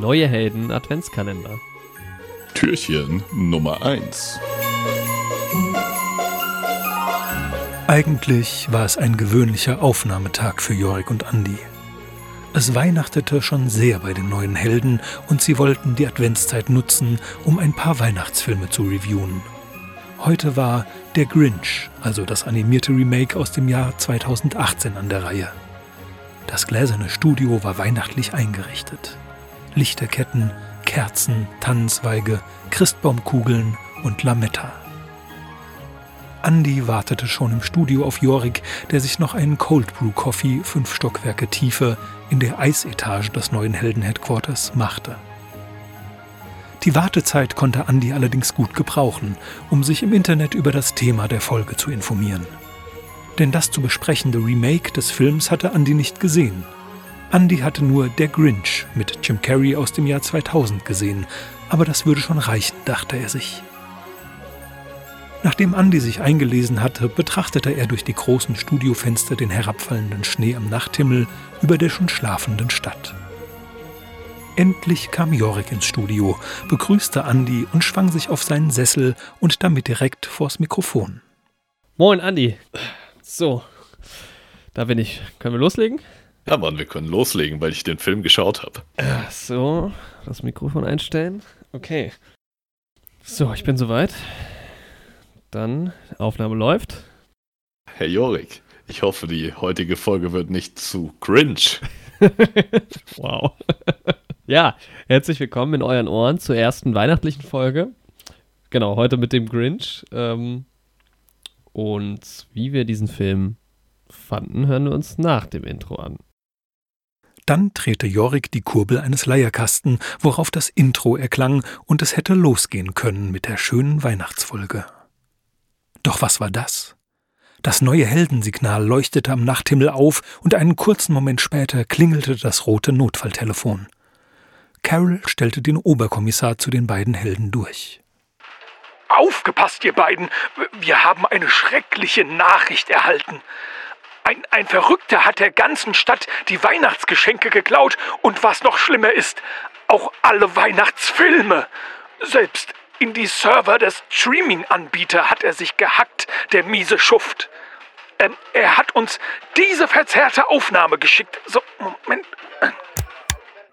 Neue Helden Adventskalender. Türchen Nummer 1. Eigentlich war es ein gewöhnlicher Aufnahmetag für Jorik und Andi. Es weihnachtete schon sehr bei den neuen Helden und sie wollten die Adventszeit nutzen, um ein paar Weihnachtsfilme zu reviewen. Heute war Der Grinch, also das animierte Remake aus dem Jahr 2018 an der Reihe. Das gläserne Studio war weihnachtlich eingerichtet. Lichterketten, Kerzen, Tannenzweige, Christbaumkugeln und Lametta. Andy wartete schon im Studio auf Jorik, der sich noch einen Cold Brew Coffee fünf Stockwerke tiefer in der Eisetage des neuen Helden-Headquarters machte. Die Wartezeit konnte Andy allerdings gut gebrauchen, um sich im Internet über das Thema der Folge zu informieren. Denn das zu besprechende Remake des Films hatte Andy nicht gesehen. Andy hatte nur Der Grinch mit Jim Carrey aus dem Jahr 2000 gesehen, aber das würde schon reichen, dachte er sich. Nachdem Andy sich eingelesen hatte, betrachtete er durch die großen Studiofenster den herabfallenden Schnee am Nachthimmel über der schon schlafenden Stadt. Endlich kam Jorik ins Studio, begrüßte Andy und schwang sich auf seinen Sessel und damit direkt vors Mikrofon. Moin, Andi. So, da bin ich. Können wir loslegen? Ja, Mann, wir können loslegen, weil ich den Film geschaut habe. So, das Mikrofon einstellen. Okay. So, ich bin soweit. Dann, Aufnahme läuft. Herr Jorik, ich hoffe, die heutige Folge wird nicht zu cringe. wow. ja, herzlich willkommen in euren Ohren zur ersten weihnachtlichen Folge. Genau, heute mit dem Grinch. Ähm, und wie wir diesen Film fanden, hören wir uns nach dem Intro an. Dann drehte Jorik die Kurbel eines Leierkasten, worauf das Intro erklang und es hätte losgehen können mit der schönen Weihnachtsfolge. Doch was war das? Das neue Heldensignal leuchtete am Nachthimmel auf und einen kurzen Moment später klingelte das rote Notfalltelefon. Carol stellte den Oberkommissar zu den beiden Helden durch. Aufgepasst, ihr beiden! Wir haben eine schreckliche Nachricht erhalten. Ein, ein Verrückter hat der ganzen Stadt die Weihnachtsgeschenke geklaut und was noch schlimmer ist, auch alle Weihnachtsfilme. Selbst in die Server des Streaming-Anbieter hat er sich gehackt, der miese Schuft. Ähm, er hat uns diese verzerrte Aufnahme geschickt. So, Moment.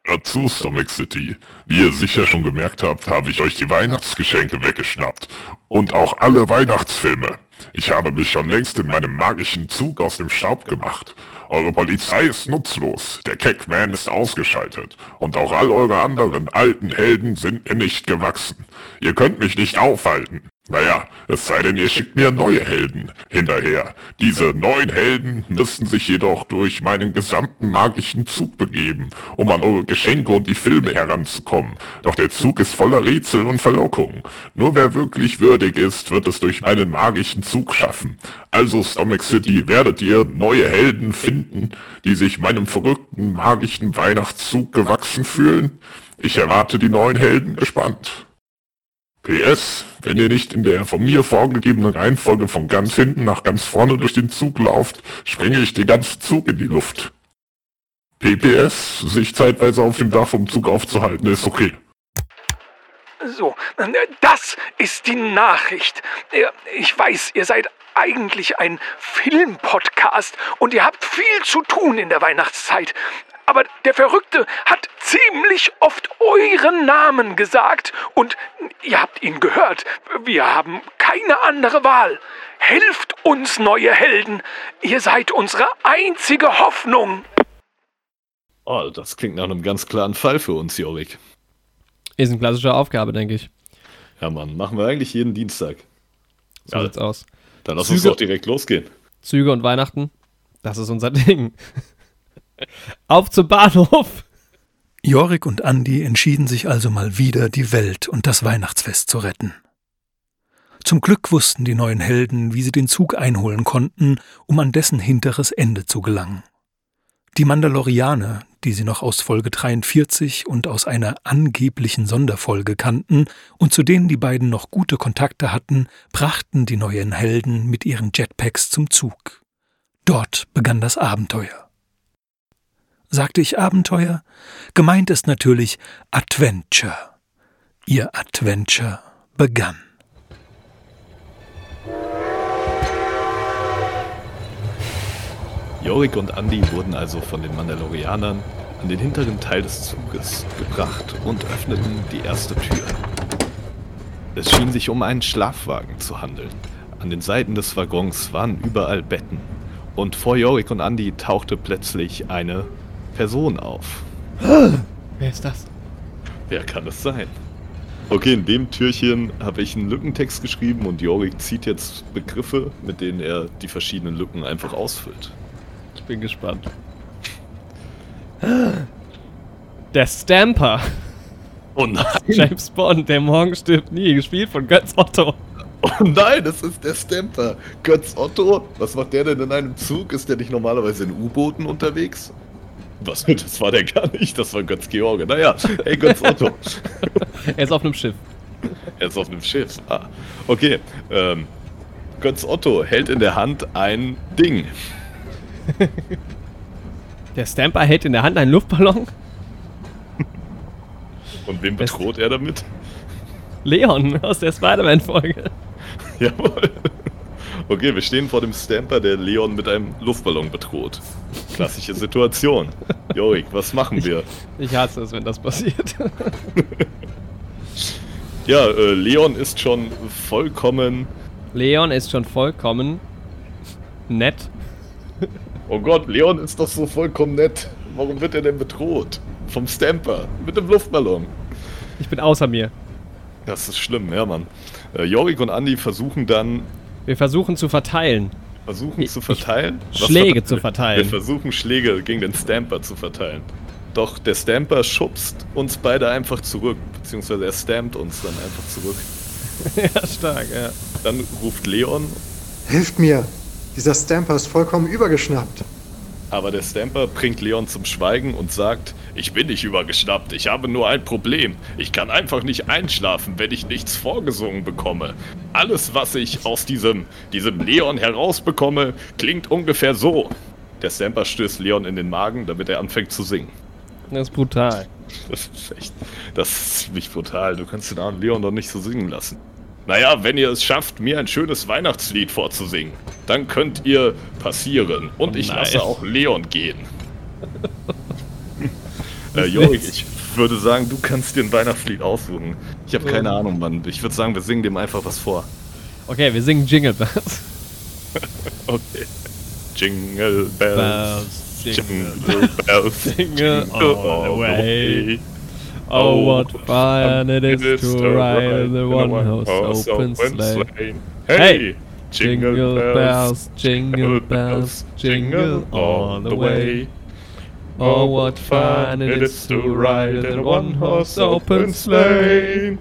Dazu, Stomach City. Wie ihr sicher schon gemerkt habt, habe ich euch die Weihnachtsgeschenke weggeschnappt. Und auch alle Weihnachtsfilme. Ich habe mich schon längst in meinem magischen Zug aus dem Staub gemacht. Eure Polizei ist nutzlos, der Cackman ist ausgeschaltet und auch all eure anderen alten Helden sind mir nicht gewachsen. Ihr könnt mich nicht aufhalten. Naja, es sei denn, ihr schickt mir neue Helden hinterher. Diese neuen Helden müssten sich jedoch durch meinen gesamten magischen Zug begeben, um an eure Geschenke und die Filme heranzukommen. Doch der Zug ist voller Rätsel und Verlockungen. Nur wer wirklich würdig ist, wird es durch meinen magischen Zug schaffen. Also Stomach City werdet ihr neue Helden finden, die sich meinem verrückten magischen Weihnachtszug gewachsen fühlen. Ich erwarte die neuen Helden gespannt. PS, wenn ihr nicht in der von mir vorgegebenen Reihenfolge von ganz hinten nach ganz vorne durch den Zug lauft, springe ich den ganzen Zug in die Luft. PPS, sich zeitweise auf dem Dach vom Zug aufzuhalten, ist okay. So, das ist die Nachricht. Ich weiß, ihr seid eigentlich ein Filmpodcast und ihr habt viel zu tun in der Weihnachtszeit. Aber der Verrückte hat ziemlich oft euren Namen gesagt und ihr habt ihn gehört. Wir haben keine andere Wahl. Helft uns, neue Helden. Ihr seid unsere einzige Hoffnung. Oh, das klingt nach einem ganz klaren Fall für uns, Jorik. Ist eine klassische Aufgabe, denke ich. Ja, Mann, machen wir eigentlich jeden Dienstag. So ja, sieht's aus. Dann lass Züge, uns doch direkt losgehen. Züge und Weihnachten, das ist unser Ding. Auf zum Bahnhof! Jorik und Andi entschieden sich also mal wieder, die Welt und das Weihnachtsfest zu retten. Zum Glück wussten die neuen Helden, wie sie den Zug einholen konnten, um an dessen hinteres Ende zu gelangen. Die Mandalorianer, die sie noch aus Folge 43 und aus einer angeblichen Sonderfolge kannten und zu denen die beiden noch gute Kontakte hatten, brachten die neuen Helden mit ihren Jetpacks zum Zug. Dort begann das Abenteuer. Sagte ich Abenteuer? Gemeint ist natürlich Adventure. Ihr Adventure begann. Jorik und Andy wurden also von den Mandalorianern an den hinteren Teil des Zuges gebracht und öffneten die erste Tür. Es schien sich um einen Schlafwagen zu handeln. An den Seiten des Waggons waren überall Betten. Und vor Jorik und Andy tauchte plötzlich eine Person auf. Wer ist das? Wer kann es sein? Okay, in dem Türchen habe ich einen Lückentext geschrieben und Jorik zieht jetzt Begriffe, mit denen er die verschiedenen Lücken einfach ausfüllt. Ich bin gespannt. Der Stamper. Oh nein! James Bond, der morgen stirbt nie, gespielt von Götz Otto. Oh nein, das ist der Stamper. Götz Otto, was macht der denn in einem Zug? Ist der nicht normalerweise in U-Booten unterwegs? Was? Das war der gar nicht, das war Götz George. Naja, hey Götz Otto. Er ist auf einem Schiff. Er ist auf einem Schiff. Ah, okay. Ähm, Götz Otto hält in der Hand ein Ding. Der Stamper hält in der Hand einen Luftballon. Und wem bedroht er damit? Leon aus der Spider-Man-Folge. Jawohl. Okay, wir stehen vor dem Stamper, der Leon mit einem Luftballon bedroht. Klassische Situation. Jorik, was machen wir? Ich hasse es, wenn das passiert. Ja, äh, Leon ist schon vollkommen. Leon ist schon vollkommen nett. Oh Gott, Leon ist doch so vollkommen nett. Warum wird er denn bedroht? Vom Stamper, mit dem Luftballon. Ich bin außer mir. Das ist schlimm, ja, Mann. Äh, Jorik und Andy versuchen dann, Wir versuchen zu verteilen. Versuchen Ich- zu verteilen. Was Schläge verteilen zu wir? verteilen. Wir versuchen Schläge gegen den Stamper zu verteilen. Doch der Stamper schubst uns beide einfach zurück, beziehungsweise er stampt uns dann einfach zurück. ja, stark, ja. Dann ruft Leon, Hilft mir! Dieser Stamper ist vollkommen übergeschnappt. Aber der Stamper bringt Leon zum Schweigen und sagt, ich bin nicht übergeschnappt, ich habe nur ein Problem. Ich kann einfach nicht einschlafen, wenn ich nichts vorgesungen bekomme. Alles, was ich aus diesem, diesem Leon herausbekomme, klingt ungefähr so. Der Stamper stößt Leon in den Magen, damit er anfängt zu singen. Das ist brutal. Das ist echt, das ist ziemlich brutal. Du kannst den armen Leon doch nicht so singen lassen. Naja, wenn ihr es schafft, mir ein schönes Weihnachtslied vorzusingen, dann könnt ihr passieren. Und ich nein. lasse auch Leon gehen. äh, Jorik, ich würde sagen, du kannst dir ein Weihnachtslied aussuchen. Ich habe keine Ahnung, Mann. Ich würde sagen, wir singen dem einfach was vor. Okay, wir singen Jingle Bells. Okay. Jingle bells, Bells, jingle, jingle bells, jingle all the way. Oh, what fun it is to ride in the one-horse open sleigh. Hey, Jingle bells, jingle bells, jingle all the way. Oh, what fun it is to ride in a one-horse open sleigh.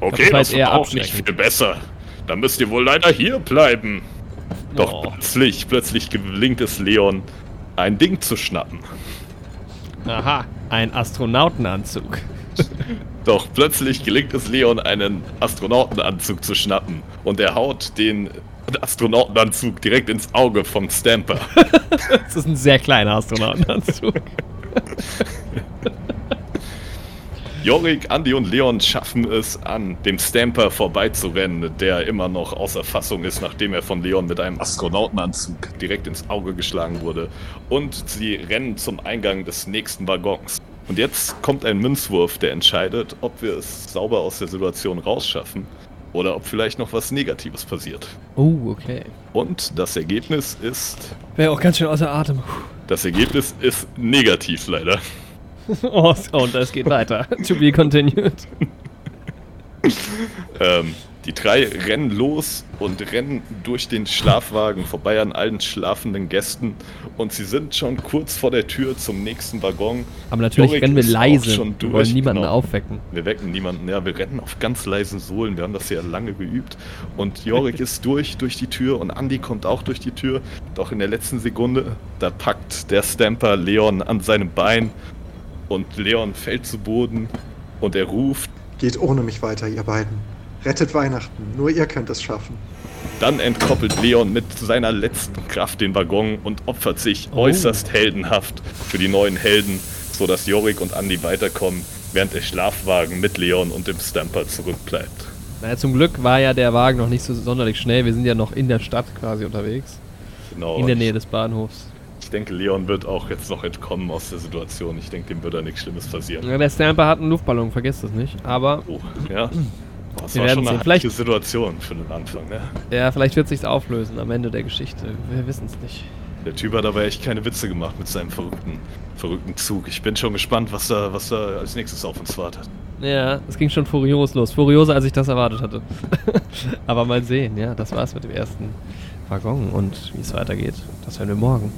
Okay, Das war das wird auch nicht viel besser. Dann müsst ihr wohl leider hier bleiben. Doch Oh. plötzlich, plötzlich gelingt es Leon, ein Ding zu schnappen. Aha, ein Astronautenanzug. Doch plötzlich gelingt es Leon, einen Astronautenanzug zu schnappen. Und er haut den Astronautenanzug direkt ins Auge vom Stamper. Das ist ein sehr kleiner Astronautenanzug. Jorik, Andy und Leon schaffen es, an dem Stamper vorbeizurennen, der immer noch außer Fassung ist, nachdem er von Leon mit einem Astronautenanzug direkt ins Auge geschlagen wurde. Und sie rennen zum Eingang des nächsten Waggons. Und jetzt kommt ein Münzwurf, der entscheidet, ob wir es sauber aus der Situation rausschaffen oder ob vielleicht noch was Negatives passiert. Oh, okay. Und das Ergebnis ist. Wäre auch ganz schön außer Atem. Das Ergebnis ist negativ leider. Oh, und es geht weiter. To be continued. Ähm, die drei rennen los und rennen durch den Schlafwagen vorbei an allen schlafenden Gästen und sie sind schon kurz vor der Tür zum nächsten Waggon. Aber natürlich Jorik rennen wir leise. schon Wir durch, wollen niemanden genau. aufwecken. Wir wecken niemanden, ja, wir rennen auf ganz leisen Sohlen, wir haben das ja lange geübt. Und Jorik ist durch, durch die Tür und Andy kommt auch durch die Tür. Doch in der letzten Sekunde, da packt der Stamper Leon an seinem Bein und Leon fällt zu Boden und er ruft, Geht ohne mich weiter, ihr beiden. Rettet Weihnachten, nur ihr könnt es schaffen. Dann entkoppelt Leon mit seiner letzten Kraft den Waggon und opfert sich Oh. äußerst heldenhaft für die neuen Helden, sodass Jorik und Andy weiterkommen, während der Schlafwagen mit Leon und dem Stamper zurückbleibt. Naja, zum Glück war ja der Wagen noch nicht so sonderlich schnell. Wir sind ja noch in der Stadt quasi unterwegs. Genau. In der Nähe des Bahnhofs. Ich denke, Leon wird auch jetzt noch entkommen aus der Situation. Ich denke, dem wird da nichts Schlimmes passieren. Ja, der Stamper hat einen Luftballon, vergesst das nicht. Aber Oh, ja. Boah, das Wir war werden schon eine Vielleicht- Situation für den Anfang, ne? ja, vielleicht wird sich's auflösen am Ende der Geschichte. Wir wissen es nicht. Der Typ hat aber echt keine Witze gemacht mit seinem verrückten, verrückten Zug. Ich bin schon gespannt, was da, was da als nächstes auf uns wartet. Ja, es ging schon furios los. Furioser, als ich das erwartet hatte. Aber mal sehen, ja, das war's mit dem ersten Waggon. Und wie es weitergeht, das hören wir morgen.